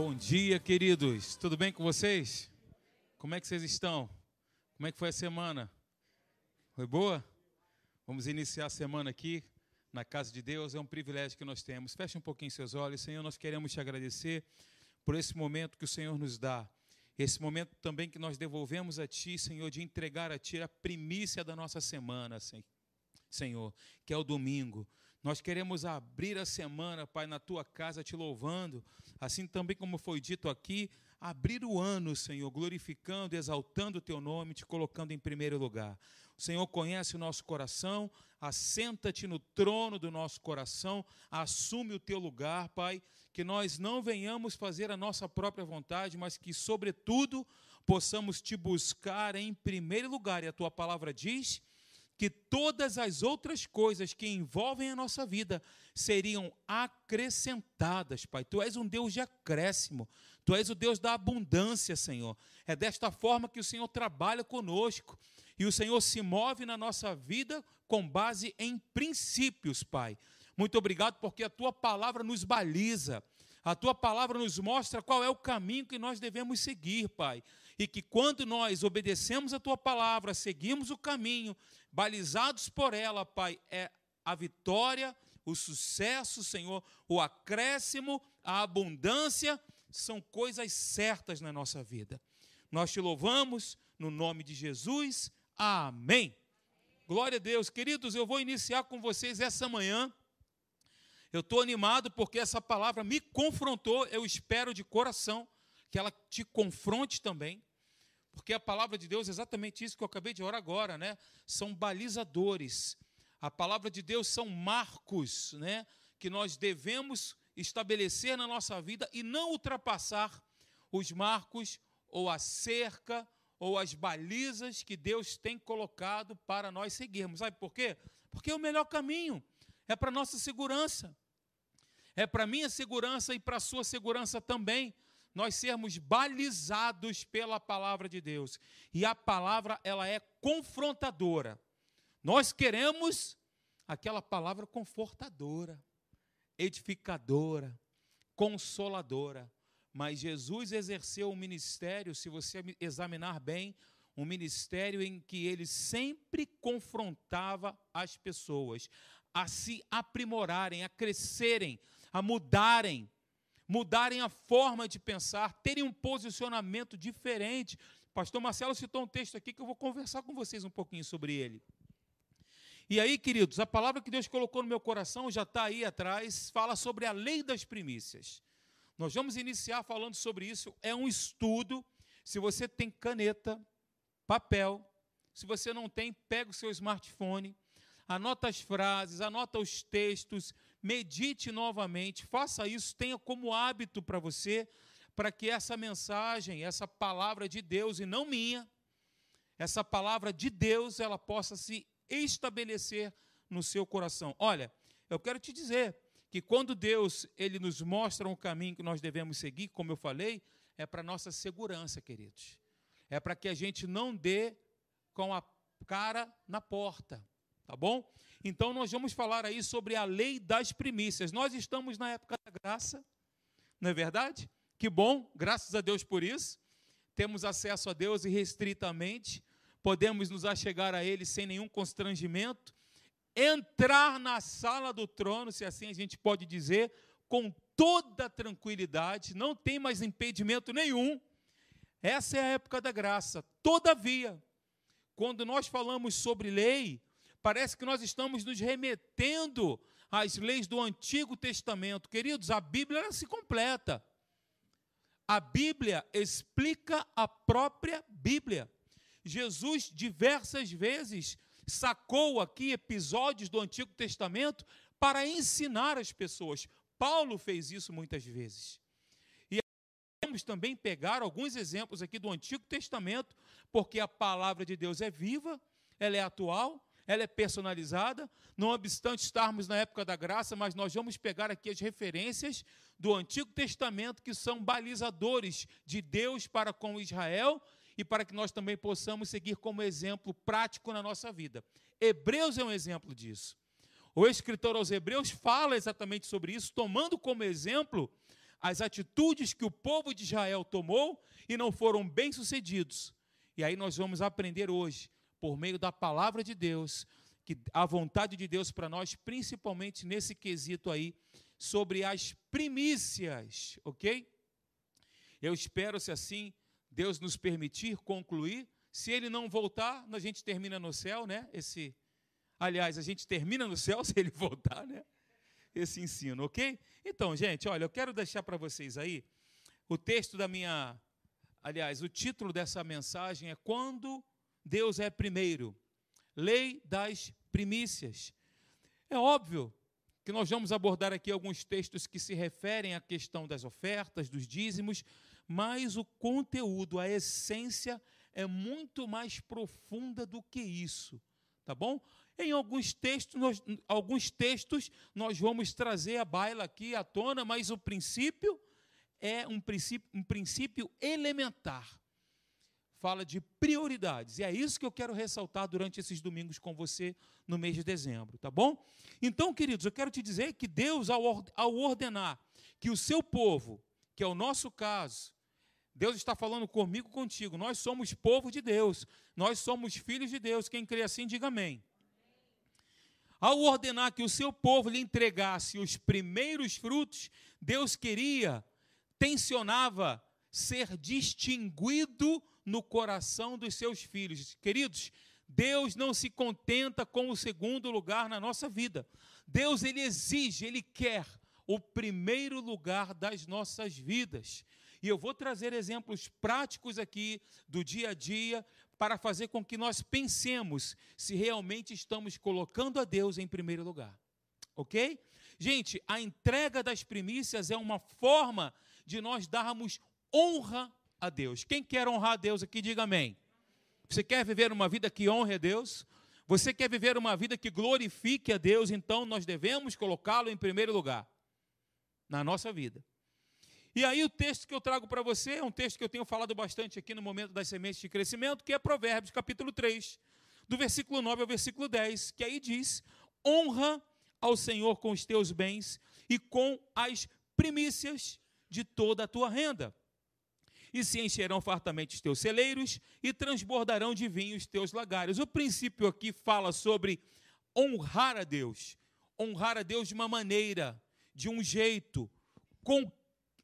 Bom dia, queridos. Tudo bem com vocês? Como é que vocês estão? Como é que foi a semana? Foi boa? Vamos iniciar a semana aqui na casa de Deus. É um privilégio que nós temos. Feche um pouquinho seus olhos. Senhor, nós queremos te agradecer por esse momento que o Senhor nos dá. Esse momento também que nós devolvemos a Ti, Senhor, de entregar a Ti a primícia da nossa semana, Senhor, que é o domingo. Nós queremos abrir a semana, Pai, na tua casa, te louvando, assim também como foi dito aqui, abrir o ano, Senhor, glorificando, exaltando o teu nome, te colocando em primeiro lugar. O Senhor conhece o nosso coração, assenta-te no trono do nosso coração, assume o teu lugar, Pai, que nós não venhamos fazer a nossa própria vontade, mas que, sobretudo, possamos te buscar em primeiro lugar, e a tua palavra diz que todas as outras coisas que envolvem a nossa vida seriam acrescentadas, Pai. Tu és um Deus de acréscimo, Tu és o Deus da abundância, Senhor. É desta forma que o Senhor trabalha conosco e o Senhor se move na nossa vida com base em princípios, Pai. Muito obrigado porque a Tua palavra nos baliza. A tua palavra nos mostra qual é o caminho que nós devemos seguir, Pai. E que quando nós obedecemos a tua palavra, seguimos o caminho, balizados por ela, Pai, é a vitória, o sucesso, Senhor, o acréscimo, a abundância, são coisas certas na nossa vida. Nós te louvamos no nome de Jesus. Amém. Glória a Deus. Queridos, eu vou iniciar com vocês essa manhã. Eu estou animado porque essa palavra me confrontou. Eu espero de coração que ela te confronte também. Porque a palavra de Deus é exatamente isso que eu acabei de orar agora, né? São balizadores. A palavra de Deus são marcos, né? Que nós devemos estabelecer na nossa vida e não ultrapassar os marcos ou a cerca ou as balizas que Deus tem colocado para nós seguirmos. Sabe por quê? Porque é o melhor caminho, é para nossa segurança. É para minha segurança e para a sua segurança também nós sermos balizados pela palavra de Deus. E a palavra, ela é confrontadora. Nós queremos aquela palavra confortadora, edificadora, consoladora. Mas Jesus exerceu um ministério, se você examinar bem, um ministério em que ele sempre confrontava as pessoas a se aprimorarem, a crescerem, a mudarem mudarem a forma de pensar, terem um posicionamento diferente. Pastor Marcelo citou um texto aqui que eu vou conversar com vocês um pouquinho sobre ele. E aí, queridos, a palavra que Deus colocou no meu coração já está aí atrás, fala sobre a lei das primícias. Nós vamos iniciar falando sobre isso. É um estudo. Se você tem caneta, papel, se você não tem, pega o seu smartphone, anota as frases, anota os textos, medite novamente, faça isso, tenha como hábito para você, para que essa mensagem, essa palavra de Deus e não minha, essa palavra de Deus, ela possa se estabelecer no seu coração. Olha, eu quero te dizer que quando Deus ele nos mostra um caminho que nós devemos seguir, como eu falei, é para nossa segurança, queridos. É para que a gente não dê com a cara na porta, tá bom? Então, nós vamos falar aí sobre a lei das primícias. Nós estamos na época da graça, não é verdade? Que bom, graças a Deus por isso. Temos acesso a Deus irrestritamente, podemos nos achegar a Ele sem nenhum constrangimento, entrar na sala do trono, se assim a gente pode dizer, com toda tranquilidade, não tem mais impedimento nenhum. Essa é a época da graça. Todavia, quando nós falamos sobre lei, Parece que nós estamos nos remetendo às leis do Antigo Testamento. Queridos, a Bíblia se completa. A Bíblia explica a própria Bíblia. Jesus diversas vezes sacou aqui episódios do Antigo Testamento para ensinar as pessoas. Paulo fez isso muitas vezes. E vamos também pegar alguns exemplos aqui do Antigo Testamento, porque a palavra de Deus é viva, ela é atual ela é personalizada, não obstante estarmos na época da graça, mas nós vamos pegar aqui as referências do Antigo Testamento que são balizadores de Deus para com Israel e para que nós também possamos seguir como exemplo prático na nossa vida. Hebreus é um exemplo disso. O escritor aos Hebreus fala exatamente sobre isso, tomando como exemplo as atitudes que o povo de Israel tomou e não foram bem-sucedidos. E aí nós vamos aprender hoje, por meio da palavra de Deus, que a vontade de Deus para nós, principalmente nesse quesito aí, sobre as primícias, ok? Eu espero, se assim Deus nos permitir concluir. Se ele não voltar, a gente termina no céu, né? Esse, aliás, a gente termina no céu se ele voltar, né? Esse ensino, ok? Então, gente, olha, eu quero deixar para vocês aí o texto da minha, aliás, o título dessa mensagem é Quando Deus é Primeiro. Lei das primícias. É óbvio que nós vamos abordar aqui alguns textos que se referem à questão das ofertas, dos dízimos, mas o conteúdo, a essência é muito mais profunda do que isso, tá bom? Em alguns textos, nós, alguns textos nós vamos trazer a baila aqui à tona, mas o princípio é um princípio, um princípio elementar fala de prioridades. E é isso que eu quero ressaltar durante esses domingos com você no mês de dezembro, tá bom? Então, queridos, eu quero te dizer que Deus, ao ordenar que o seu povo, que é o nosso caso, Deus está falando comigo, contigo. Nós somos povo de Deus. Nós somos filhos de Deus. Quem crê assim, diga amém. Ao ordenar que o seu povo lhe entregasse os primeiros frutos, Deus queria, tensionava ser distinguido no coração dos seus filhos. Queridos, Deus não se contenta com o segundo lugar na nossa vida. Deus ele exige, ele quer o primeiro lugar das nossas vidas. E eu vou trazer exemplos práticos aqui do dia a dia para fazer com que nós pensemos se realmente estamos colocando a Deus em primeiro lugar. OK? Gente, a entrega das primícias é uma forma de nós darmos honra a Deus. Quem quer honrar a Deus aqui, diga amém. Você quer viver uma vida que honre a Deus? Você quer viver uma vida que glorifique a Deus? Então nós devemos colocá-lo em primeiro lugar na nossa vida. E aí o texto que eu trago para você é um texto que eu tenho falado bastante aqui no momento das sementes de crescimento, que é Provérbios, capítulo 3, do versículo 9 ao versículo 10, que aí diz: Honra ao Senhor com os teus bens e com as primícias de toda a tua renda e se encherão fartamente os teus celeiros, e transbordarão de vinho os teus lagares. O princípio aqui fala sobre honrar a Deus, honrar a Deus de uma maneira, de um jeito, com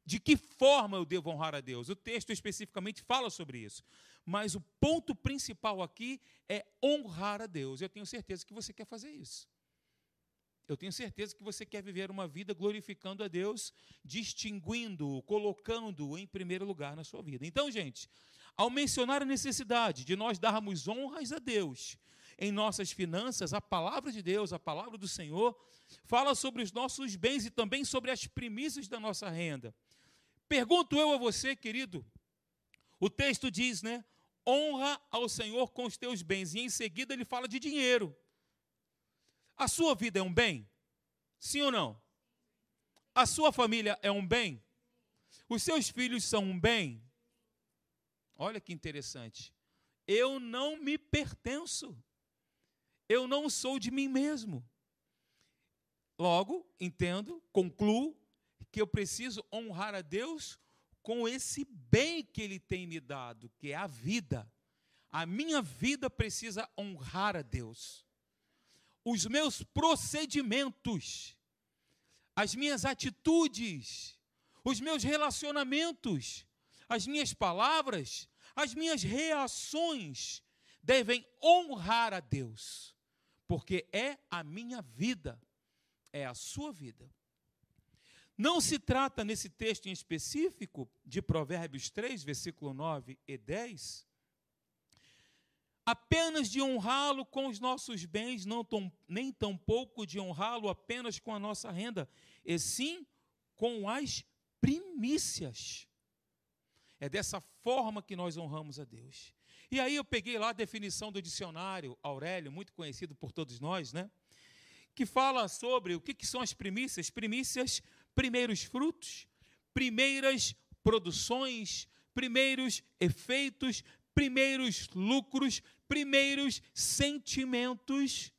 de que forma eu devo honrar a Deus? O texto especificamente fala sobre isso. Mas o ponto principal aqui é honrar a Deus. Eu tenho certeza que você quer fazer isso. Eu tenho certeza que você quer viver uma vida glorificando a Deus, distinguindo-o, colocando-o em primeiro lugar na sua vida. Então, gente, ao mencionar a necessidade de nós darmos honras a Deus em nossas finanças, a palavra de Deus, a palavra do Senhor, fala sobre os nossos bens e também sobre as primícias da nossa renda. Pergunto eu a você, querido, o texto diz, né? Honra ao Senhor com os teus bens, e em seguida ele fala de dinheiro. A sua vida é um bem? Sim ou não? A sua família é um bem? Os seus filhos são um bem? Olha que interessante. Eu não me pertenço. Eu não sou de mim mesmo. Logo, entendo, concluo que eu preciso honrar a Deus com esse bem que Ele tem me dado, que é a vida. A minha vida precisa honrar a Deus os meus procedimentos, as minhas atitudes, os meus relacionamentos, as minhas palavras, as minhas reações devem honrar a Deus, porque é a minha vida, é a sua vida. Não se trata nesse texto em específico de Provérbios 3, versículo 9 e 10, apenas de honrá-lo com os nossos bens, não tão, nem tampouco de honrá-lo apenas com a nossa renda, e sim com as primícias. É dessa forma que nós honramos a Deus. E aí eu peguei lá a definição do dicionário Aurélio, muito conhecido por todos nós, né? Que fala sobre o que, que são as primícias. Primícias, primeiros frutos, primeiras produções, primeiros efeitos, primeiros lucros, primeiros sentimentos,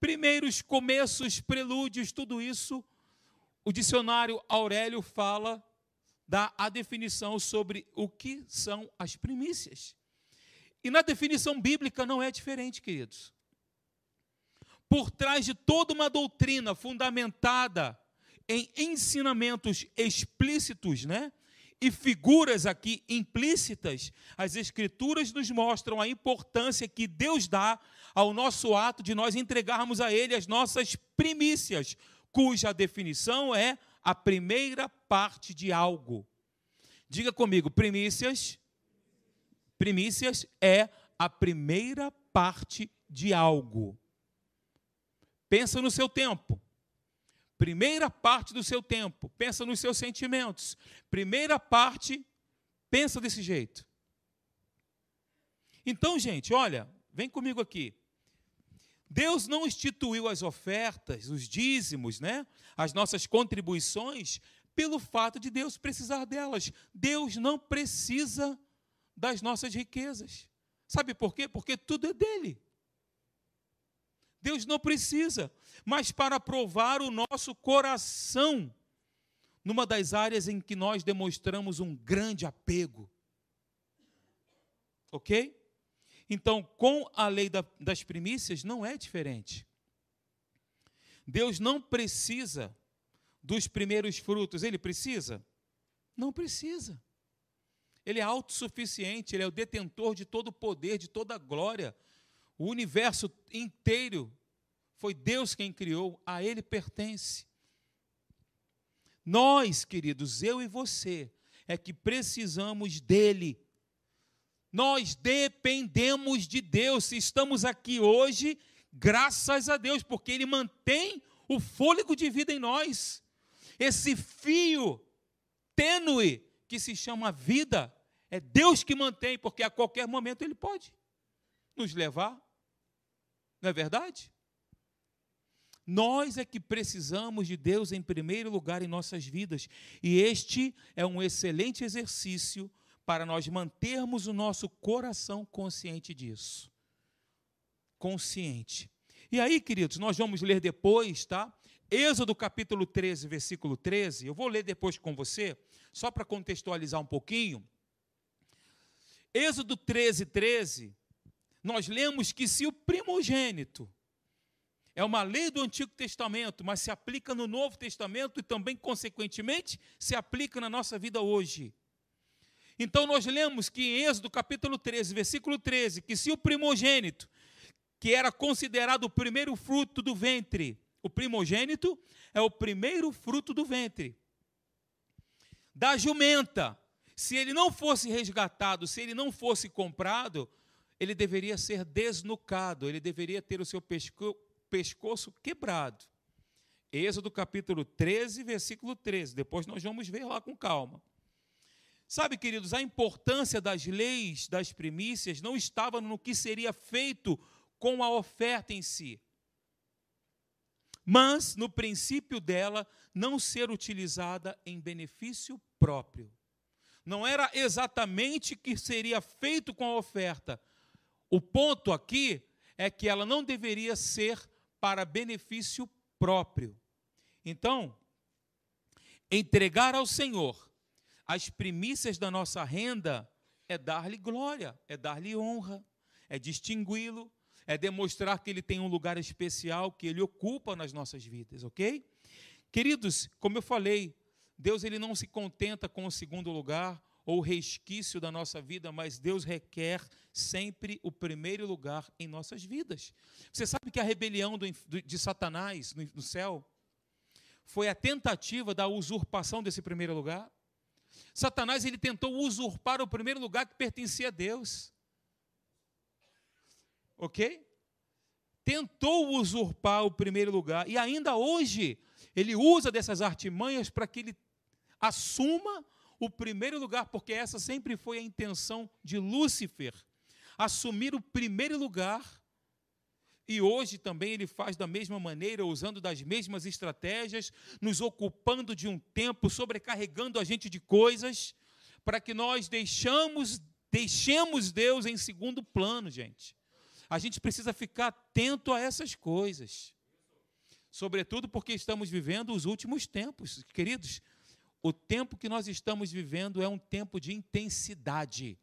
primeiros começos, prelúdios, tudo isso. O dicionário Aurélio fala dá a definição sobre o que são as primícias. E na definição bíblica não é diferente, queridos. Por trás de toda uma doutrina fundamentada em ensinamentos explícitos, né? E figuras aqui implícitas, as Escrituras nos mostram a importância que Deus dá ao nosso ato de nós entregarmos a Ele as nossas primícias, cuja definição é a primeira parte de algo. Diga comigo, primícias. Primícias é a primeira parte de algo. Pensa no seu tempo. Primeira parte do seu tempo, pensa nos seus sentimentos. Primeira parte, pensa desse jeito. Então, gente, olha, vem comigo aqui. Deus não instituiu as ofertas, os dízimos, né? As nossas contribuições pelo fato de Deus precisar delas. Deus não precisa das nossas riquezas. Sabe por quê? Porque tudo é dele. Deus não precisa, mas para provar o nosso coração, numa das áreas em que nós demonstramos um grande apego. Ok? Então, com a lei das primícias, não é diferente. Deus não precisa dos primeiros frutos, ele precisa? Não precisa. Ele é autossuficiente, ele é o detentor de todo o poder, de toda a glória. O universo inteiro foi Deus quem criou, a Ele pertence. Nós, queridos, eu e você, é que precisamos dele. Nós dependemos de Deus. Estamos aqui hoje, graças a Deus, porque Ele mantém o fôlego de vida em nós. Esse fio tênue que se chama vida, é Deus que mantém, porque a qualquer momento Ele pode nos levar. Não é verdade? Nós é que precisamos de Deus em primeiro lugar em nossas vidas, e este é um excelente exercício para nós mantermos o nosso coração consciente disso. Consciente. E aí, queridos, nós vamos ler depois, tá? Êxodo capítulo 13, versículo 13. Eu vou ler depois com você, só para contextualizar um pouquinho. Êxodo 13, 13. Nós lemos que se o primogênito é uma lei do Antigo Testamento, mas se aplica no Novo Testamento e também, consequentemente, se aplica na nossa vida hoje. Então, nós lemos que em Êxodo capítulo 13, versículo 13, que se o primogênito, que era considerado o primeiro fruto do ventre, o primogênito é o primeiro fruto do ventre, da jumenta, se ele não fosse resgatado, se ele não fosse comprado, ele deveria ser desnucado, ele deveria ter o seu pescoço pescoço quebrado. Êxodo capítulo 13, versículo 13. Depois nós vamos ver lá com calma. Sabe, queridos, a importância das leis das primícias não estava no que seria feito com a oferta em si, mas no princípio dela não ser utilizada em benefício próprio. Não era exatamente o que seria feito com a oferta. O ponto aqui é que ela não deveria ser para benefício próprio. Então, entregar ao Senhor as primícias da nossa renda é dar-lhe glória, é dar-lhe honra, é distingui-lo, é demonstrar que ele tem um lugar especial que ele ocupa nas nossas vidas, ok? Queridos, como eu falei, Deus ele não se contenta com o segundo lugar ou resquício da nossa vida, mas Deus requer sempre o primeiro lugar em nossas vidas. Você sabe que a rebelião de Satanás no, no céu foi a tentativa da usurpação desse primeiro lugar? Satanás ele tentou usurpar o primeiro lugar que pertencia a Deus. Ok? Tentou usurpar o primeiro lugar e ainda hoje ele usa dessas artimanhas para que ele assuma o primeiro lugar, porque essa sempre foi a intenção de Lúcifer, assumir o primeiro lugar. E hoje também ele faz da mesma maneira, usando das mesmas estratégias, nos ocupando de um tempo, sobrecarregando a gente de coisas, para que nós deixamos, deixemos Deus em segundo plano, gente. A gente precisa ficar atento a essas coisas. Sobretudo porque estamos vivendo os últimos tempos, queridos o tempo que nós estamos vivendo é um tempo de intensidade.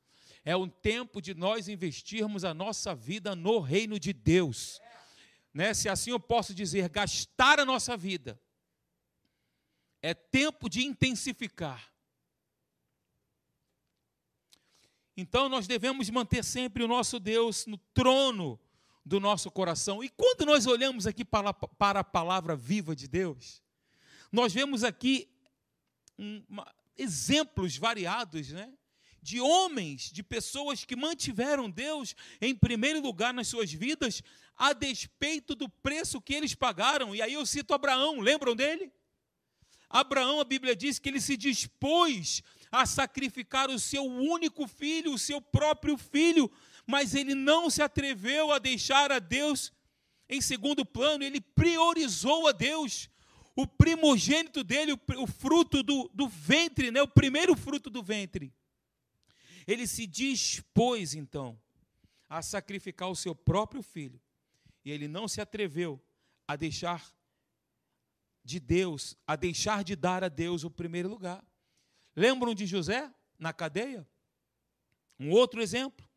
É um tempo de nós investirmos a nossa vida no reino de Deus. Né? Se assim eu posso dizer, gastar a nossa vida. É tempo de intensificar. Então nós devemos manter sempre o nosso Deus no trono do nosso coração. E quando nós olhamos aqui para, para a palavra viva de Deus, nós vemos aqui um, uma, exemplos variados, né? De homens, de pessoas que mantiveram Deus em primeiro lugar nas suas vidas, a despeito do preço que eles pagaram. E aí eu cito Abraão, lembram dele? Abraão, a Bíblia diz que ele se dispôs a sacrificar o seu único filho, o seu próprio filho, mas ele não se atreveu a deixar a Deus em segundo plano, ele priorizou a Deus. O primogênito dele, o, fruto do, do ventre, né? o primeiro fruto do ventre. Ele se dispôs, então, a sacrificar o seu próprio filho. E ele não se atreveu a deixar de Deus, a deixar de dar a Deus o primeiro lugar. Lembram de José na cadeia? Um outro exemplo.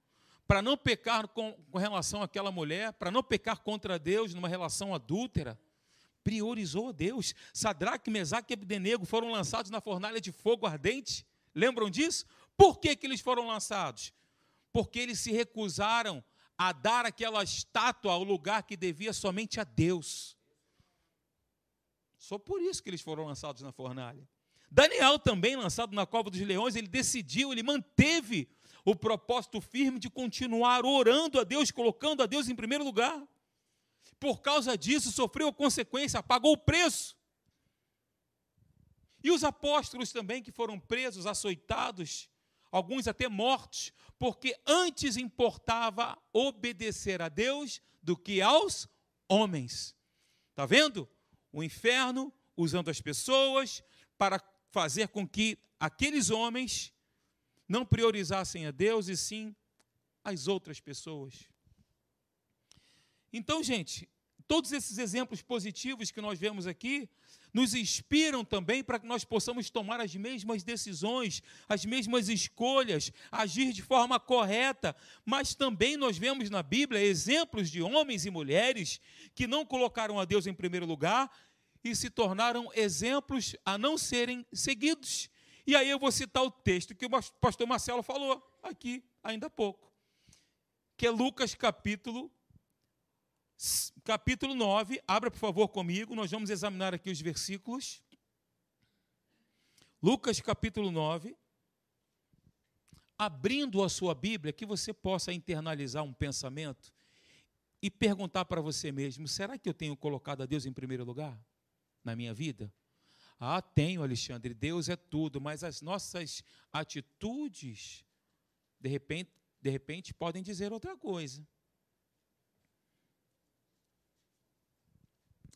Para não pecar com, com relação àquela mulher, para não pecar contra Deus numa relação adúltera, priorizou a Deus. Sadraque, Mesaque e Abdenego foram lançados na fornalha de fogo ardente. Lembram disso? Por que, que eles foram lançados? Porque eles se recusaram a dar aquela estátua ao lugar que devia somente a Deus. Só por isso que eles foram lançados na fornalha. Daniel também, lançado na cova dos leões, ele decidiu, ele manteve o propósito firme de continuar orando a Deus, colocando a Deus em primeiro lugar. Por causa disso, sofreu consequência, pagou o preço. E os apóstolos também que foram presos, açoitados, alguns até mortos, porque antes importava obedecer a Deus do que aos homens. Está vendo? O inferno usando as pessoas para fazer com que aqueles homens não priorizassem a Deus e sim as outras pessoas. Então, gente, todos esses exemplos positivos que nós vemos aqui nos inspiram também para que nós possamos tomar as mesmas decisões, as mesmas escolhas, agir de forma correta. Mas também nós vemos na Bíblia exemplos de homens e mulheres que não colocaram a Deus em primeiro lugar e se tornaram exemplos a não serem seguidos. E aí eu vou citar o texto que o pastor Marcelo falou aqui ainda há pouco, que é Lucas capítulo capítulo 9. Abra, por favor, comigo, nós vamos examinar aqui os versículos. Lucas capítulo 9. Abrindo a sua Bíblia, que você possa internalizar um pensamento e perguntar para você mesmo: será que eu tenho colocado a Deus em primeiro lugar? na minha vida? Ah, tenho, Alexandre, Deus é tudo, mas as nossas atitudes, de repente, de repente podem dizer outra coisa.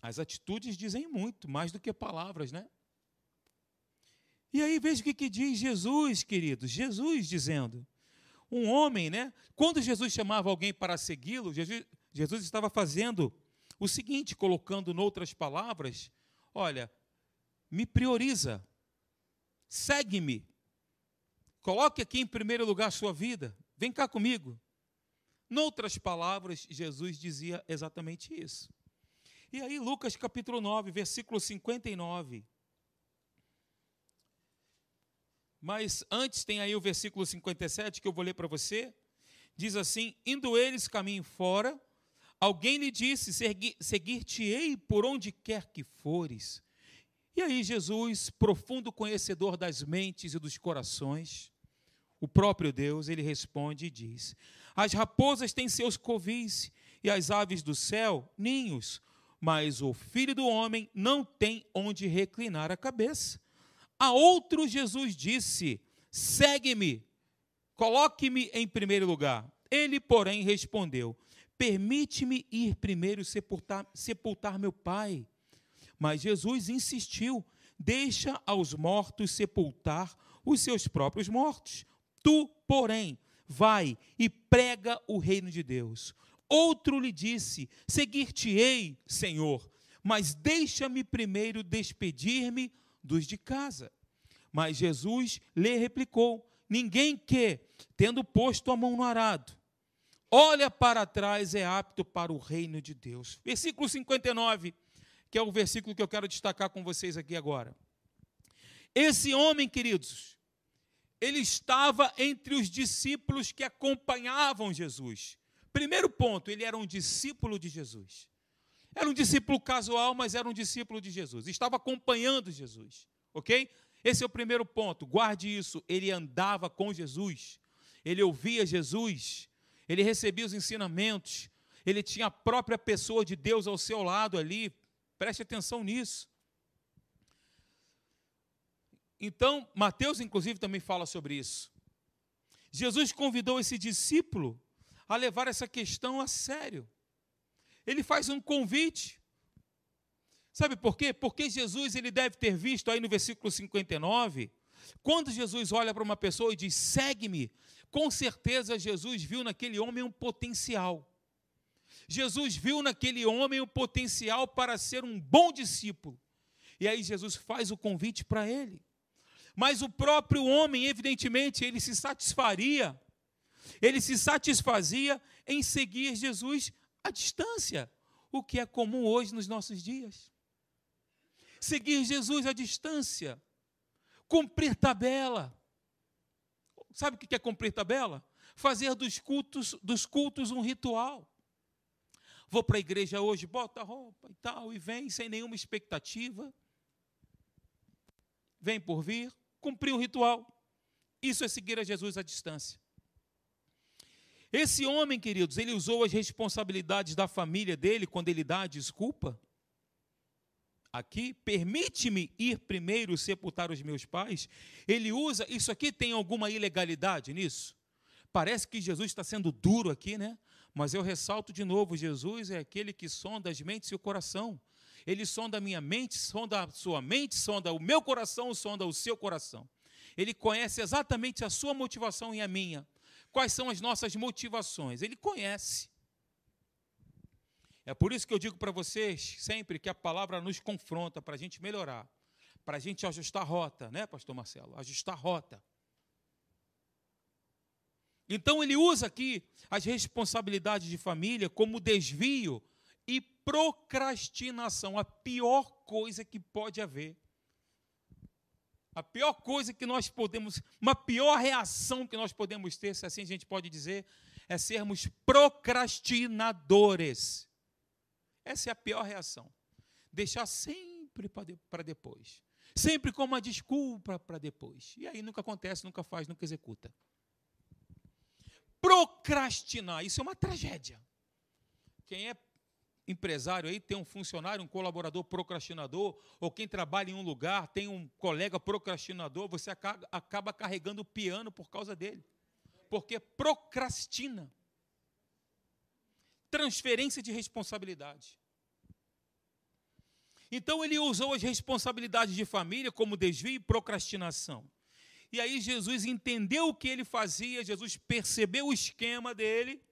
As atitudes dizem muito, mais do que palavras, né? E aí veja o que, que diz Jesus, queridos. Jesus dizendo. Um homem, né? Quando Jesus chamava alguém para segui-lo, Jesus, Jesus estava fazendo o seguinte, colocando noutras palavras, Olha, me prioriza, segue-me, coloque aqui em primeiro lugar a sua vida, vem cá comigo. Noutras palavras, Jesus dizia exatamente isso. E aí, Lucas capítulo 9, versículo 59. Mas antes tem aí o versículo 57 que eu vou ler para você. Diz assim: Indo eles caminho fora, Alguém lhe disse: Seguir-te-ei por onde quer que fores. E aí, Jesus, profundo conhecedor das mentes e dos corações, o próprio Deus, ele responde e diz: As raposas têm seus covis e as aves do céu ninhos, mas o filho do homem não tem onde reclinar a cabeça. A outro, Jesus disse: Segue-me, coloque-me em primeiro lugar. Ele, porém, respondeu: Permite-me ir primeiro sepultar, sepultar meu pai. Mas Jesus insistiu: Deixa aos mortos sepultar os seus próprios mortos. Tu, porém, vai e prega o reino de Deus. Outro lhe disse: Seguir-te-ei, Senhor, mas deixa-me primeiro despedir-me dos de casa. Mas Jesus lhe replicou: Ninguém que, tendo posto a mão no arado, olha para trás é apto para o reino de Deus. Versículo 59, que é o versículo que eu quero destacar com vocês aqui agora. Esse homem, queridos, ele estava entre os discípulos que acompanhavam Jesus. Primeiro ponto, ele era um discípulo de Jesus. Era um discípulo casual, mas era um discípulo de Jesus. Estava acompanhando Jesus, ok? Esse é o primeiro ponto. Guarde isso. Ele andava com Jesus. Ele ouvia Jesus. Ele recebia os ensinamentos. Ele tinha a própria pessoa de Deus ao seu lado ali. Preste atenção nisso. Então, Mateus, inclusive, também fala sobre isso. Jesus convidou esse discípulo a levar essa questão a sério. Ele faz um convite. Sabe por quê? Porque Jesus ele deve ter visto aí no versículo 59, quando Jesus olha para uma pessoa e diz: "Segue-me", com certeza Jesus viu naquele homem um potencial. Jesus viu naquele homem o potencial para ser um bom discípulo. E aí Jesus faz o convite para ele. Mas o próprio homem, evidentemente, ele se satisfaria, ele se satisfazia em seguir Jesus à distância, o que é comum hoje nos nossos dias. Seguir Jesus à distância, cumprir tabela. Sabe o que é cumprir tabela? Fazer dos cultos, dos cultos um ritual. Vou para a igreja hoje, bota roupa e tal, e vem sem nenhuma expectativa. Vem por vir, cumprir um ritual. Isso é seguir a Jesus à distância. Esse homem, queridos, ele usou as responsabilidades da família dele quando ele dá a desculpa. Aqui, permite-me ir primeiro sepultar os meus pais. Ele usa, isso aqui tem alguma ilegalidade nisso? Parece que Jesus está sendo duro aqui, né? Mas eu ressalto de novo: Jesus é aquele que sonda as mentes e o coração. Ele sonda a minha mente, sonda a sua mente, sonda o meu coração, sonda o seu coração. Ele conhece exatamente a sua motivação e a minha. Quais são as nossas motivações? Ele conhece. É por isso que eu digo para vocês sempre que a palavra nos confronta para a gente melhorar, para a gente ajustar a rota, né, Pastor Marcelo? Ajustar a rota. Então ele usa aqui as responsabilidades de família como desvio e procrastinação, a pior coisa que pode haver. A pior coisa que nós podemos, uma pior reação que nós podemos ter, se assim a gente pode dizer, é sermos procrastinadores. Essa é a pior reação. Deixar sempre para depois. Sempre com uma desculpa para depois. E aí nunca acontece, nunca faz, nunca executa. Procrastinar, isso é uma tragédia. Quem é empresário aí tem um funcionário, um colaborador procrastinador, ou quem trabalha em um lugar tem um colega procrastinador, você acaba carregando o piano por causa dele. Porque procrastina. Transferência de responsabilidade. Então ele usou as responsabilidades de família como desvio e procrastinação. E aí Jesus entendeu o que ele fazia, Jesus percebeu o esquema dele,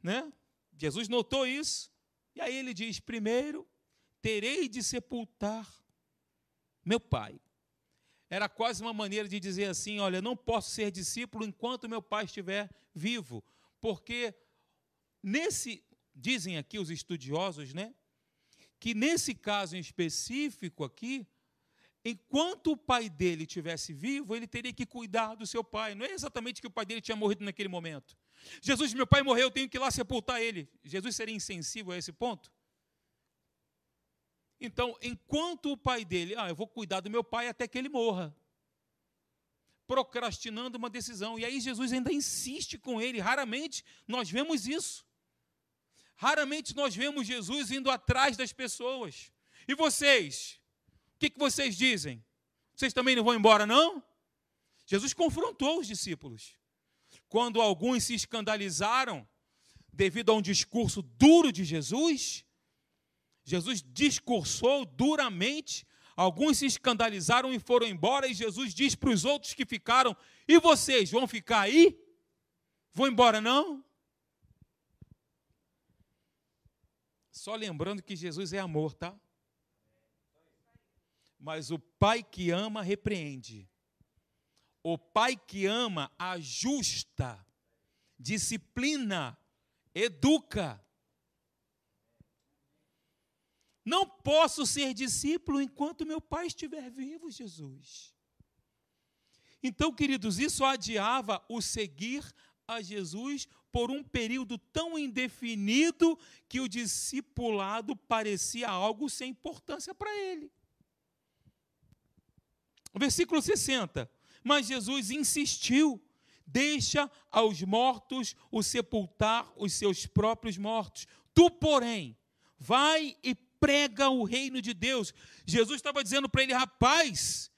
né? Jesus notou isso, e aí ele diz: primeiro, terei de sepultar meu pai. Era quase uma maneira de dizer assim: olha, não posso ser discípulo enquanto meu pai estiver vivo, porque nesse, dizem aqui os estudiosos, né, que nesse caso em específico aqui, enquanto o pai dele estivesse vivo, ele teria que cuidar do seu pai. Não é exatamente que o pai dele tinha morrido naquele momento. Jesus, meu pai morreu, eu tenho que ir lá sepultar ele. Jesus seria insensível a esse ponto? Então, enquanto o pai dele, ah, eu vou cuidar do meu pai até que ele morra. Procrastinando uma decisão. E aí Jesus ainda insiste com ele. Raramente nós vemos isso. Raramente nós vemos Jesus indo atrás das pessoas. E vocês? O que, que vocês dizem? Vocês também não vão embora, não? Jesus confrontou os discípulos quando alguns se escandalizaram devido a um discurso duro de Jesus, Jesus discursou duramente, alguns se escandalizaram e foram embora, e Jesus diz para os outros que ficaram: E vocês vão ficar aí? Vão embora não? Só lembrando que Jesus é amor, tá? Mas o pai que ama repreende. O pai que ama ajusta, disciplina, educa. Não posso ser discípulo enquanto meu pai estiver vivo, Jesus. Então, queridos, isso adiava o seguir a Jesus por um período tão indefinido que o discipulado parecia algo sem importância para ele. Versículo 60. Mas Jesus insistiu: deixa aos mortos o sepultar os seus próprios mortos. Tu, porém, vai e prega o reino de Deus. Jesus estava dizendo para ele: rapaz,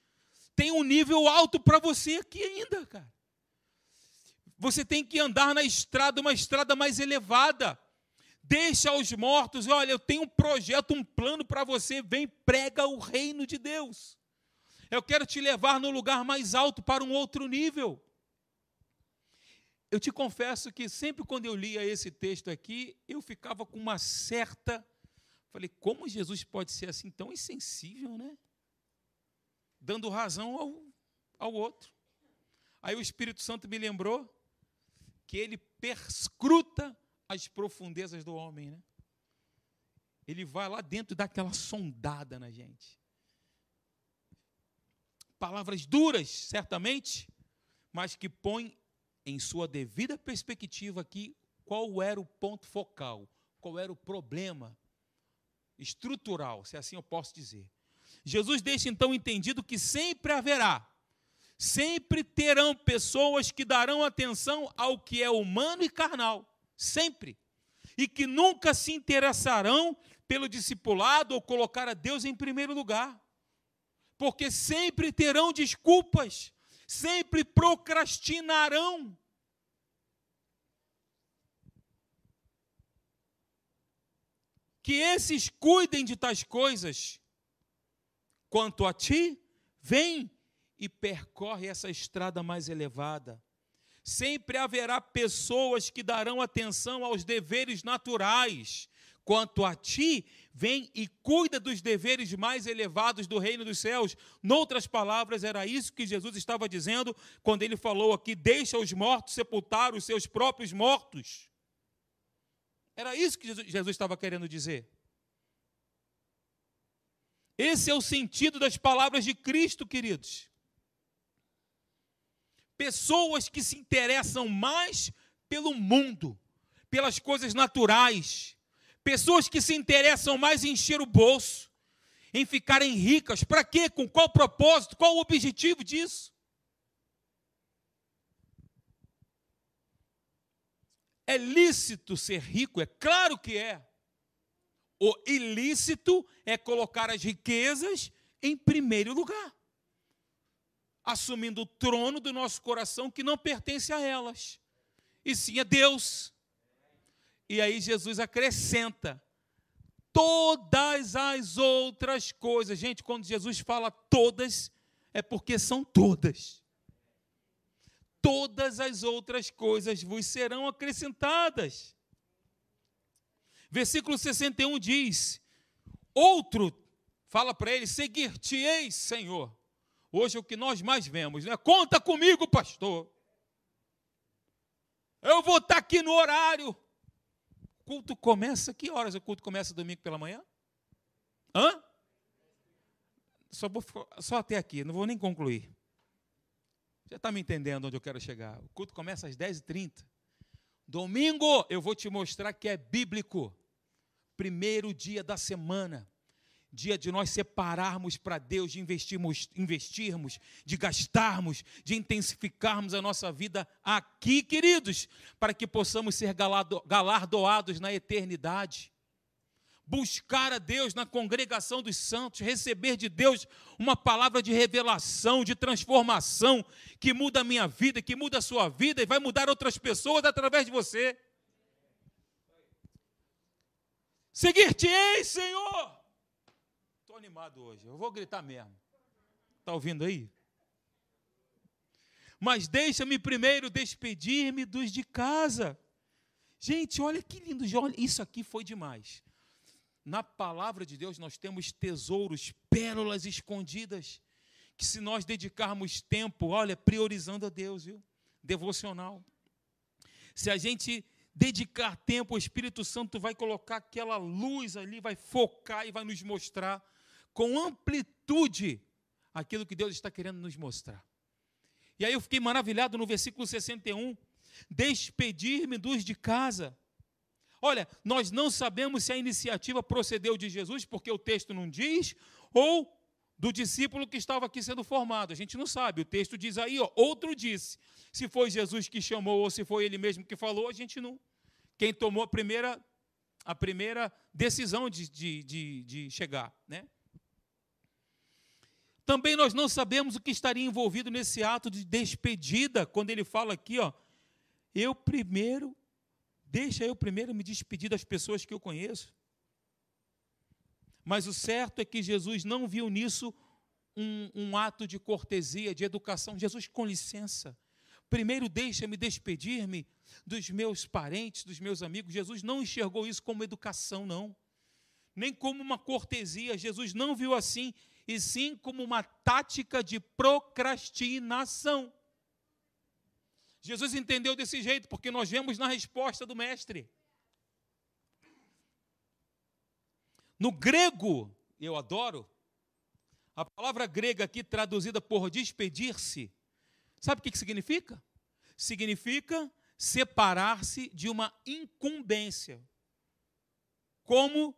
tem um nível alto para você aqui ainda, cara. Você tem que andar na estrada, uma estrada mais elevada. Deixa aos mortos, olha, eu tenho um projeto, um plano para você, vem, prega o reino de Deus. Eu quero te levar no lugar mais alto para um outro nível. Eu te confesso que sempre quando eu lia esse texto aqui, eu ficava com uma certa. Falei, como Jesus pode ser assim tão insensível, né? Dando razão ao, ao outro. Aí o Espírito Santo me lembrou que ele perscruta as profundezas do homem, né? Ele vai lá dentro e dá aquela sondada na gente. Palavras duras, certamente, mas que põem em sua devida perspectiva aqui qual era o ponto focal, qual era o problema estrutural, se assim eu posso dizer. Jesus deixa então entendido que sempre haverá Sempre terão pessoas que darão atenção ao que é humano e carnal, sempre. E que nunca se interessarão pelo discipulado ou colocar a Deus em primeiro lugar. Porque sempre terão desculpas, sempre procrastinarão. Que esses cuidem de tais coisas. Quanto a ti, vem e percorre essa estrada mais elevada. Sempre haverá pessoas que darão atenção aos deveres naturais. Quanto a ti, vem e cuida dos deveres mais elevados do reino dos céus. Noutras palavras, era isso que Jesus estava dizendo quando ele falou aqui: deixa os mortos sepultar os seus próprios mortos. Era isso que Jesus estava querendo dizer. Esse é o sentido das palavras de Cristo, queridos pessoas que se interessam mais pelo mundo, pelas coisas naturais, pessoas que se interessam mais em encher o bolso, em ficarem ricas. Para quê? Com qual propósito? Qual o objetivo disso? É lícito ser rico? É claro que é. O ilícito é colocar as riquezas em primeiro lugar assumindo o trono do nosso coração que não pertence a elas, e sim a Deus. E aí Jesus acrescenta todas as outras coisas. Gente, quando Jesus fala todas, é porque são todas. Todas as outras coisas vos serão acrescentadas. Versículo 61 diz: Outro fala para ele: Seguir-te-eis, Senhor. Hoje é o que nós mais vemos, né? Conta comigo, pastor. Eu vou estar aqui no horário. Culto começa, que horas o culto começa domingo pela manhã? Hã? Só, vou, só até aqui, não vou nem concluir. Já está me entendendo onde eu quero chegar. O culto começa às 10h30. Domingo eu vou te mostrar que é bíblico. Primeiro dia da semana dia de nós separarmos para Deus, de investirmos, investirmos, de gastarmos, de intensificarmos a nossa vida aqui, queridos, para que possamos ser galardoados na eternidade. Buscar a Deus na congregação dos santos, receber de Deus uma palavra de revelação, de transformação, que muda a minha vida, que muda a sua vida e vai mudar outras pessoas através de você. Seguir-te-ei, Senhor animado hoje. Eu vou gritar mesmo. Está ouvindo aí? Mas deixa-me primeiro despedir-me dos de casa. Gente, olha que lindo. Isso aqui foi demais. na palavra de Deus nós temos tesouros, pérolas escondidas, que se nós dedicarmos tempo, olha, priorizando a Deus, viu? Devocional. Se a gente dedicar tempo, o Espírito Santo vai colocar aquela luz ali, vai focar e vai nos mostrar com amplitude aquilo que Deus está querendo nos mostrar. E aí eu fiquei maravilhado no versículo 61, despedir-me dos de casa. Olha, nós não sabemos se a iniciativa procedeu de Jesus, porque o texto não diz, ou do discípulo que estava aqui sendo formado. A gente não sabe. O texto diz aí, ó, outro disse. Se foi Jesus que chamou ou se foi ele mesmo que falou, a gente não. Quem tomou a primeira, a primeira decisão de, de, de, de chegar, né? Também nós não sabemos o que estaria envolvido nesse ato de despedida, quando ele fala aqui, ó, eu primeiro, deixa eu primeiro me despedir das pessoas que eu conheço. Mas o certo é que Jesus não viu nisso um, um ato de cortesia, de educação. Jesus, com licença, primeiro deixa-me despedir-me dos meus parentes, dos meus amigos. Jesus não enxergou isso como educação, não. Nem como uma cortesia. Jesus não viu assim, e sim como uma tática de procrastinação. Jesus entendeu desse jeito, porque nós vemos na resposta do Mestre. No grego, eu adoro, a palavra grega aqui traduzida por despedir-se, sabe o que significa? Significa separar-se de uma incumbência. Como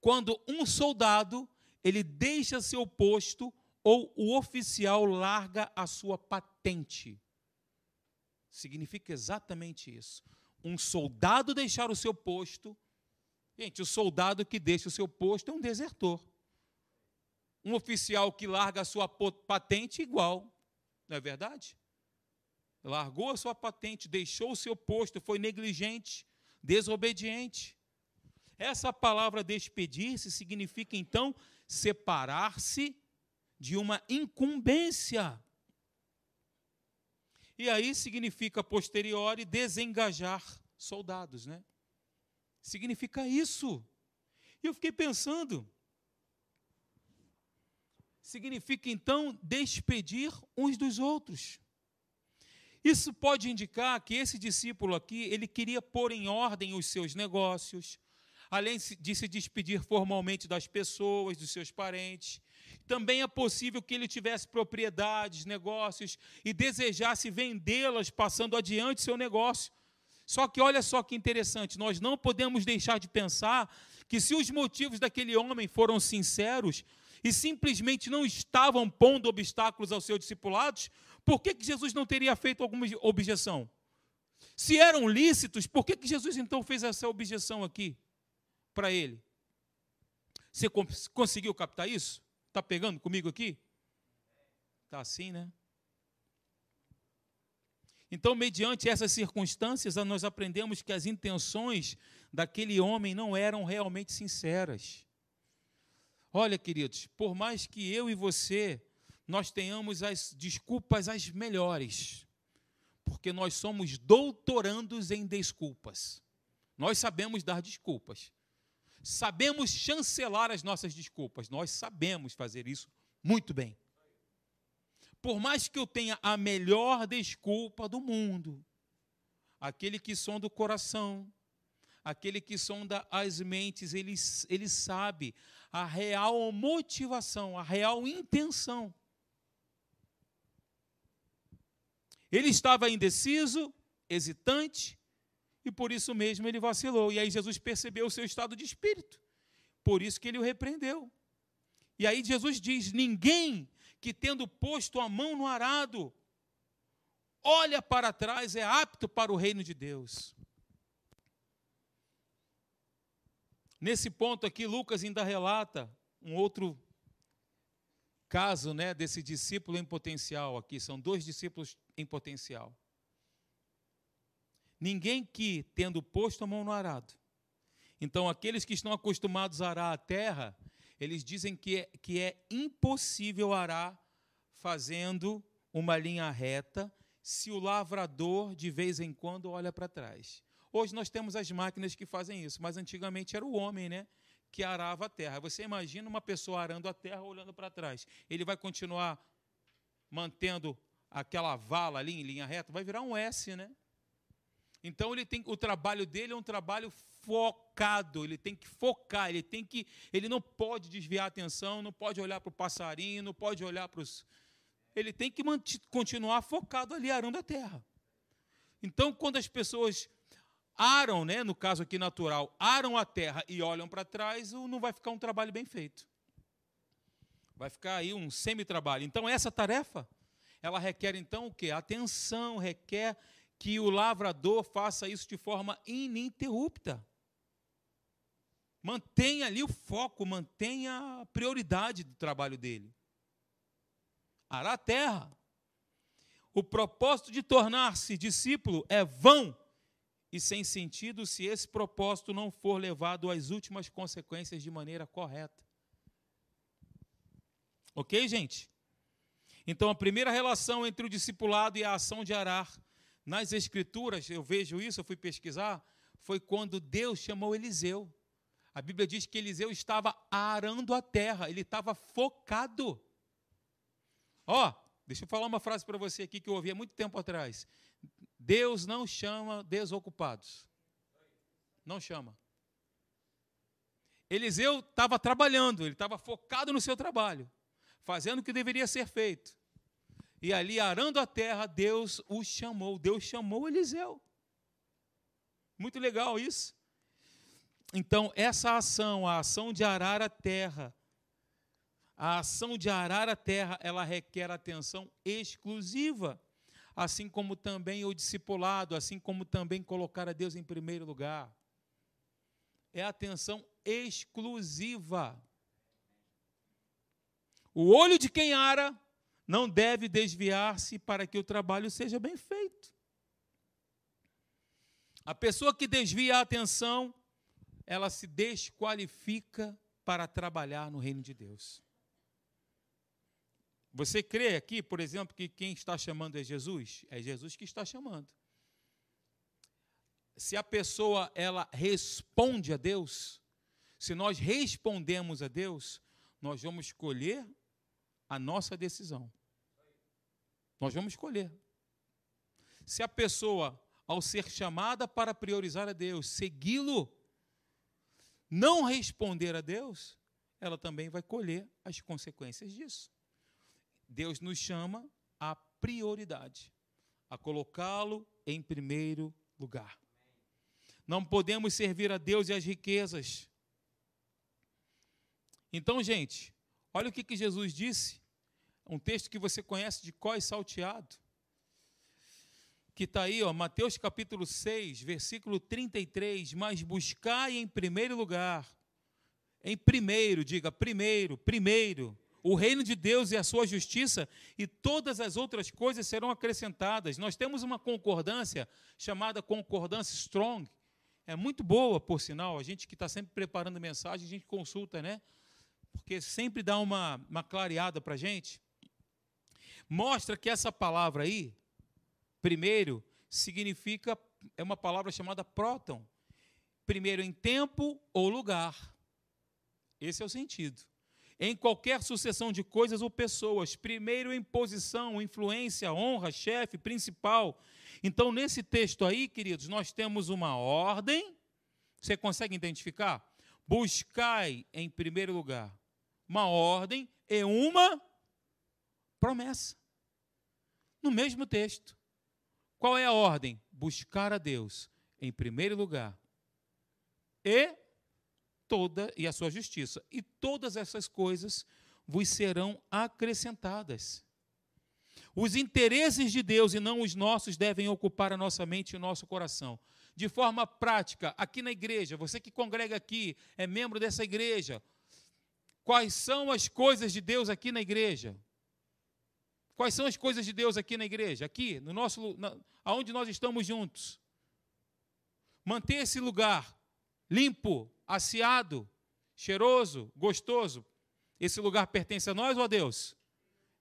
quando um soldado ele deixa seu posto ou o oficial larga a sua patente. Significa exatamente isso. Um soldado deixar o seu posto Gente, o soldado que deixa o seu posto é um desertor. Um oficial que larga a sua patente, igual. Não é verdade? Largou a sua patente, deixou o seu posto, foi negligente, desobediente. Essa palavra despedir-se significa, então, separar-se de uma incumbência. E aí significa, posteriori, desengajar soldados, né? Significa isso. E eu fiquei pensando. Significa então despedir uns dos outros. Isso pode indicar que esse discípulo aqui, ele queria pôr em ordem os seus negócios, além de se despedir formalmente das pessoas, dos seus parentes. Também é possível que ele tivesse propriedades, negócios e desejasse vendê-las, passando adiante seu negócio só que olha só que interessante, nós não podemos deixar de pensar que se os motivos daquele homem foram sinceros e simplesmente não estavam pondo obstáculos aos seus discipulados, por que, que Jesus não teria feito alguma objeção? Se eram lícitos, por que, que Jesus então fez essa objeção aqui para ele? Você conseguiu captar isso? Está pegando comigo aqui? Está assim, né? Então, mediante essas circunstâncias, nós aprendemos que as intenções daquele homem não eram realmente sinceras. Olha, queridos, por mais que eu e você nós tenhamos as desculpas as melhores, porque nós somos doutorandos em desculpas. Nós sabemos dar desculpas. Sabemos chancelar as nossas desculpas. Nós sabemos fazer isso muito bem por mais que eu tenha a melhor desculpa do mundo, aquele que sonda o coração, aquele que sonda as mentes, ele, ele sabe a real motivação, a real intenção. Ele estava indeciso, hesitante, e por isso mesmo ele vacilou. E aí Jesus percebeu o seu estado de espírito. Por isso que ele o repreendeu. E aí Jesus diz: ninguém que, tendo posto a mão no arado, olha para trás, é apto para o reino de Deus. Nesse ponto aqui, Lucas ainda relata um outro caso né, desse discípulo em potencial aqui. São dois discípulos em potencial. Ninguém que, tendo posto a mão no arado, então aqueles que estão acostumados a arar a terra, eles dizem que é, que é impossível arar fazendo uma linha reta se o lavrador de vez em quando olha para trás. Hoje nós temos as máquinas que fazem isso, mas antigamente era o homem, né? que arava a terra. Você imagina uma pessoa arando a terra olhando para trás. Ele vai continuar mantendo aquela vala ali em linha reta? Vai virar um S, né? Então ele tem o trabalho dele é um trabalho focado, ele tem que focar, ele tem que ele não pode desviar a atenção, não pode olhar para o passarinho, não pode olhar para os ele tem que continuar focado ali arando a terra. Então, quando as pessoas aram, né, no caso aqui natural, aram a terra e olham para trás, não vai ficar um trabalho bem feito. Vai ficar aí um semi-trabalho. Então, essa tarefa, ela requer então o quê? Atenção, requer que o lavrador faça isso de forma ininterrupta. Mantenha ali o foco, mantenha a prioridade do trabalho dele. Arar a terra. O propósito de tornar-se discípulo é vão e sem sentido se esse propósito não for levado às últimas consequências de maneira correta. Ok, gente? Então, a primeira relação entre o discipulado e a ação de arar, nas Escrituras, eu vejo isso, eu fui pesquisar, foi quando Deus chamou Eliseu. A Bíblia diz que Eliseu estava arando a terra, ele estava focado. Ó, oh, deixa eu falar uma frase para você aqui que eu ouvi há muito tempo atrás. Deus não chama desocupados. Não chama. Eliseu estava trabalhando, ele estava focado no seu trabalho, fazendo o que deveria ser feito. E ali, arando a terra, Deus o chamou. Deus chamou Eliseu. Muito legal isso. Então, essa ação, a ação de arar a terra, a ação de arar a terra, ela requer atenção exclusiva assim como também o discipulado, assim como também colocar a Deus em primeiro lugar. É atenção exclusiva. O olho de quem ara não deve desviar-se para que o trabalho seja bem feito. A pessoa que desvia a atenção, ela se desqualifica para trabalhar no reino de Deus. Você crê aqui, por exemplo, que quem está chamando é Jesus? É Jesus que está chamando. Se a pessoa ela responde a Deus, se nós respondemos a Deus, nós vamos escolher a nossa decisão. Nós vamos escolher. Se a pessoa, ao ser chamada para priorizar a Deus, segui-lo, não responder a Deus, ela também vai colher as consequências disso. Deus nos chama à prioridade, a colocá-lo em primeiro lugar. Não podemos servir a Deus e as riquezas. Então, gente, olha o que, que Jesus disse, um texto que você conhece de có e salteado, que está aí, ó, Mateus capítulo 6, versículo 33, mas buscai em primeiro lugar, em primeiro, diga primeiro, primeiro, o reino de Deus e a sua justiça, e todas as outras coisas serão acrescentadas. Nós temos uma concordância chamada concordância strong. É muito boa, por sinal. A gente que está sempre preparando mensagem, a gente consulta, né? Porque sempre dá uma, uma clareada para a gente. Mostra que essa palavra aí, primeiro, significa, é uma palavra chamada próton. Primeiro em tempo ou lugar. Esse é o sentido em qualquer sucessão de coisas ou pessoas, primeiro em posição, influência, honra, chefe, principal. Então, nesse texto aí, queridos, nós temos uma ordem. Você consegue identificar? Buscai em primeiro lugar uma ordem e uma promessa. No mesmo texto. Qual é a ordem? Buscar a Deus em primeiro lugar e toda e a sua justiça. E todas essas coisas vos serão acrescentadas. Os interesses de Deus e não os nossos devem ocupar a nossa mente e o nosso coração. De forma prática, aqui na igreja, você que congrega aqui, é membro dessa igreja, quais são as coisas de Deus aqui na igreja? Quais são as coisas de Deus aqui na igreja? Aqui, no nosso, na, aonde nós estamos juntos. Manter esse lugar limpo, aciado, cheiroso, gostoso. Esse lugar pertence a nós ou a Deus?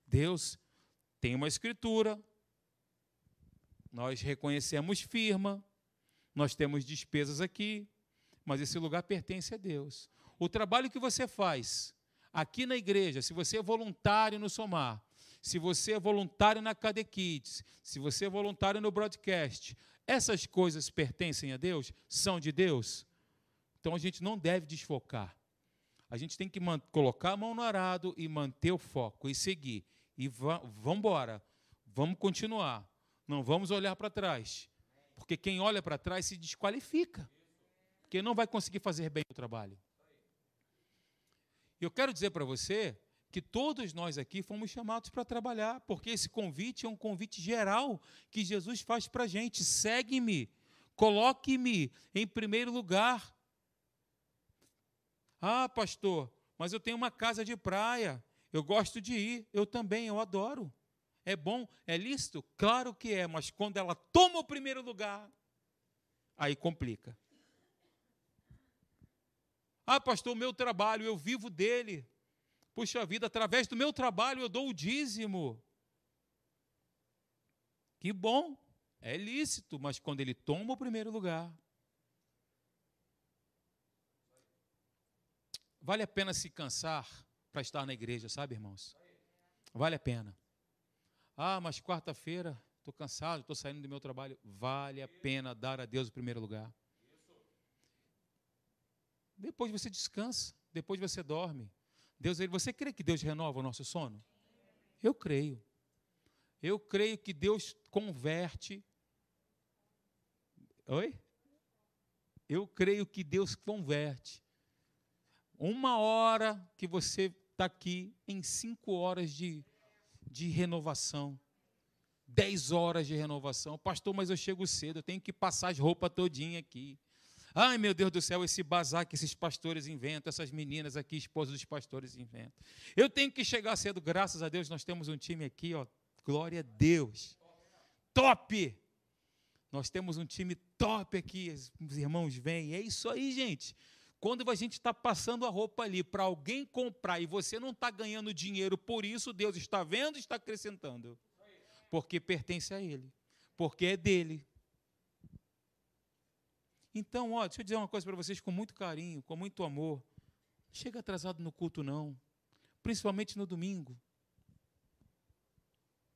Deus tem uma escritura, nós reconhecemos firma, nós temos despesas aqui, mas esse lugar pertence a Deus. o trabalho que você faz aqui na igreja, se você é voluntário no Somar, se você é voluntário na Cade Kids, se você é voluntário no broadcast, essas coisas pertencem a Deus? São de Deus? Então a gente não deve desfocar. A gente tem que colocar a mão no arado e manter o foco e seguir. E vamos embora. Vamos continuar. Não vamos olhar para trás. Porque quem olha para trás se desqualifica. Porque não vai conseguir fazer bem o trabalho. Eu quero dizer para você que todos nós aqui fomos chamados para trabalhar, porque esse convite é um convite geral que Jesus faz para a gente. Segue-me, coloque-me em primeiro lugar. Ah, pastor, mas eu tenho uma casa de praia, eu gosto de ir, eu também, eu adoro. É bom, é lícito? Claro que é, mas quando ela toma o primeiro lugar, aí complica. Ah, pastor, o meu trabalho, eu vivo dele. Puxa vida, através do meu trabalho eu dou o dízimo. Que bom, é lícito, mas quando ele toma o primeiro lugar. Vale a pena se cansar para estar na igreja, sabe, irmãos? Vale a pena. Ah, mas quarta-feira estou cansado, estou saindo do meu trabalho. Vale a pena dar a Deus o primeiro lugar. Depois você descansa, depois você dorme. Deus, você crê que Deus renova o nosso sono? Eu creio. Eu creio que Deus converte. Oi? Eu creio que Deus converte. Uma hora que você está aqui em cinco horas de, de renovação. Dez horas de renovação. Pastor, mas eu chego cedo, eu tenho que passar as roupas todinha aqui. Ai, meu Deus do céu, esse bazar que esses pastores inventam, essas meninas aqui, esposas dos pastores inventam. Eu tenho que chegar cedo, graças a Deus, nós temos um time aqui, ó, glória a Deus. Top! Nós temos um time top aqui, os irmãos vêm. É isso aí, gente. Quando a gente está passando a roupa ali para alguém comprar e você não está ganhando dinheiro por isso, Deus está vendo e está acrescentando. Porque pertence a Ele. Porque é dele. Então, ó, deixa eu dizer uma coisa para vocês com muito carinho, com muito amor. Chega atrasado no culto, não. Principalmente no domingo.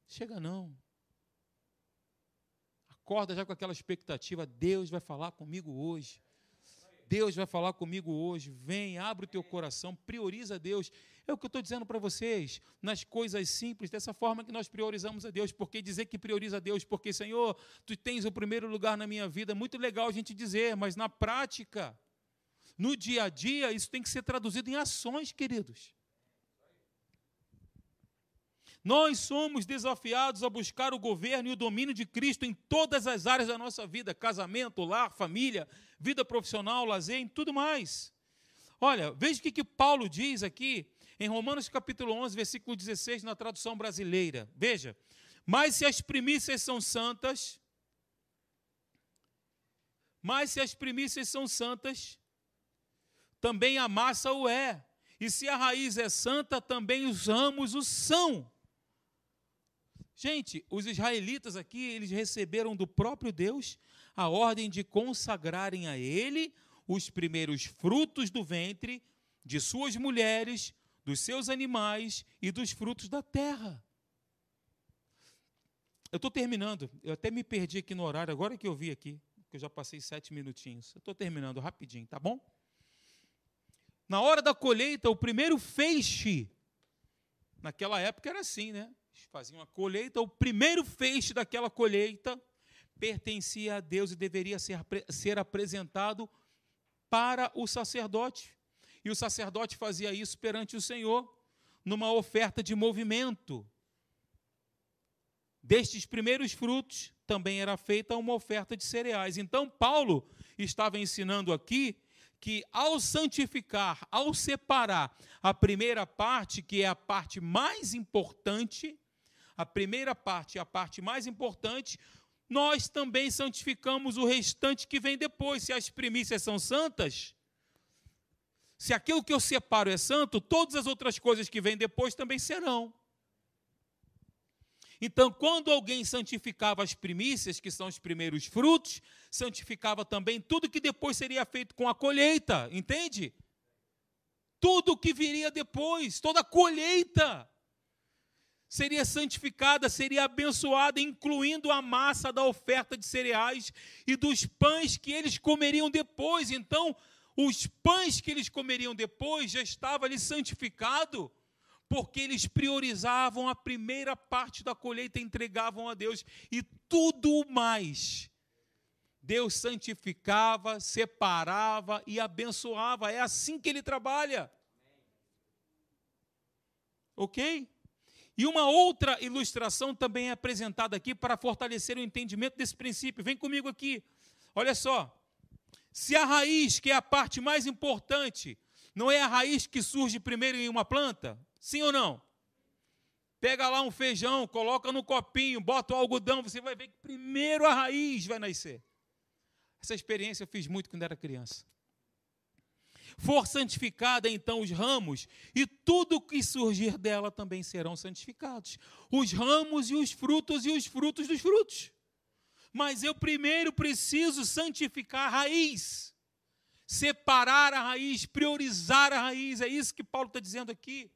Chega não. Acorda já com aquela expectativa, Deus vai falar comigo hoje. Deus vai falar comigo hoje. Vem, abre o teu coração, prioriza Deus. É o que eu estou dizendo para vocês, nas coisas simples, dessa forma que nós priorizamos a Deus. Porque dizer que prioriza a Deus, porque, Senhor, tu tens o primeiro lugar na minha vida, é muito legal a gente dizer, mas na prática, no dia a dia, isso tem que ser traduzido em ações, queridos. Nós somos desafiados a buscar o governo e o domínio de Cristo em todas as áreas da nossa vida: casamento, lar, família, vida profissional, lazer, em tudo mais. Olha, veja o que, que Paulo diz aqui em Romanos capítulo 11, versículo 16, na tradução brasileira. Veja, mas se as primícias são santas, mas se as primícias são santas, também a massa o é. E se a raiz é santa, também os ramos o são. Gente, os israelitas aqui, eles receberam do próprio Deus a ordem de consagrarem a ele os primeiros frutos do ventre de suas mulheres, dos seus animais e dos frutos da terra. Eu estou terminando, eu até me perdi aqui no horário, agora que eu vi aqui, que eu já passei sete minutinhos. Eu estou terminando rapidinho, tá bom? Na hora da colheita, o primeiro feixe, naquela época era assim, né? Faziam a colheita, o primeiro feixe daquela colheita pertencia a Deus e deveria ser, ser apresentado para o sacerdote. E o sacerdote fazia isso perante o Senhor, numa oferta de movimento. Destes primeiros frutos também era feita uma oferta de cereais. Então, Paulo estava ensinando aqui que ao santificar, ao separar a primeira parte, que é a parte mais importante, a primeira parte, a parte mais importante, nós também santificamos o restante que vem depois. Se as primícias são santas, se aquilo que eu separo é santo, todas as outras coisas que vêm depois também serão. Então, quando alguém santificava as primícias, que são os primeiros frutos, santificava também tudo que depois seria feito com a colheita, entende? tudo que viria depois, toda a colheita seria santificada, seria abençoada, incluindo a massa da oferta de cereais e dos pães que eles comeriam depois. Então, os pães que eles comeriam depois já estava ali santificado, porque eles priorizavam a primeira parte da colheita entregavam a Deus, e tudo mais Deus santificava, separava e abençoava. É assim que ele trabalha. Ok? E uma outra ilustração também é apresentada aqui para fortalecer o entendimento desse princípio. Vem comigo aqui. Olha só. Se a raiz, que é a parte mais importante, não é a raiz que surge primeiro em uma planta? Sim ou não? Pega lá um feijão, coloca no copinho, bota o algodão, você vai ver que primeiro a raiz vai nascer. Essa experiência eu fiz muito quando era criança. For santificada então os ramos, e tudo que surgir dela também serão santificados. Os ramos e os frutos e os frutos dos frutos. Mas eu primeiro preciso santificar a raiz, separar a raiz, priorizar a raiz. É isso que Paulo está dizendo aqui.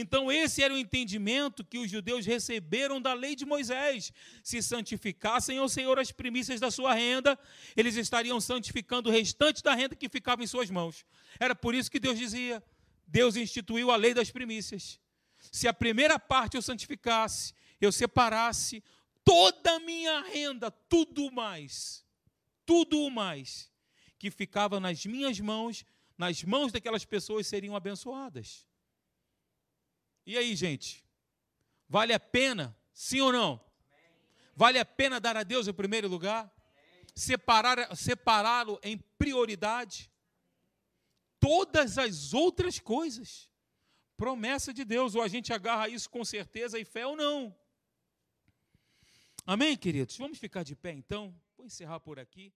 Então, esse era o entendimento que os judeus receberam da lei de Moisés. Se santificassem ao Senhor as primícias da sua renda, eles estariam santificando o restante da renda que ficava em suas mãos. Era por isso que Deus dizia: Deus instituiu a lei das primícias. Se a primeira parte eu santificasse, eu separasse toda a minha renda, tudo mais, tudo mais que ficava nas minhas mãos, nas mãos daquelas pessoas seriam abençoadas. E aí, gente? Vale a pena? Sim ou não? Vale a pena dar a Deus o primeiro lugar? Separar, separá-lo em prioridade? Todas as outras coisas. Promessa de Deus, ou a gente agarra isso com certeza e fé ou não. Amém, queridos? Vamos ficar de pé então? Vou encerrar por aqui.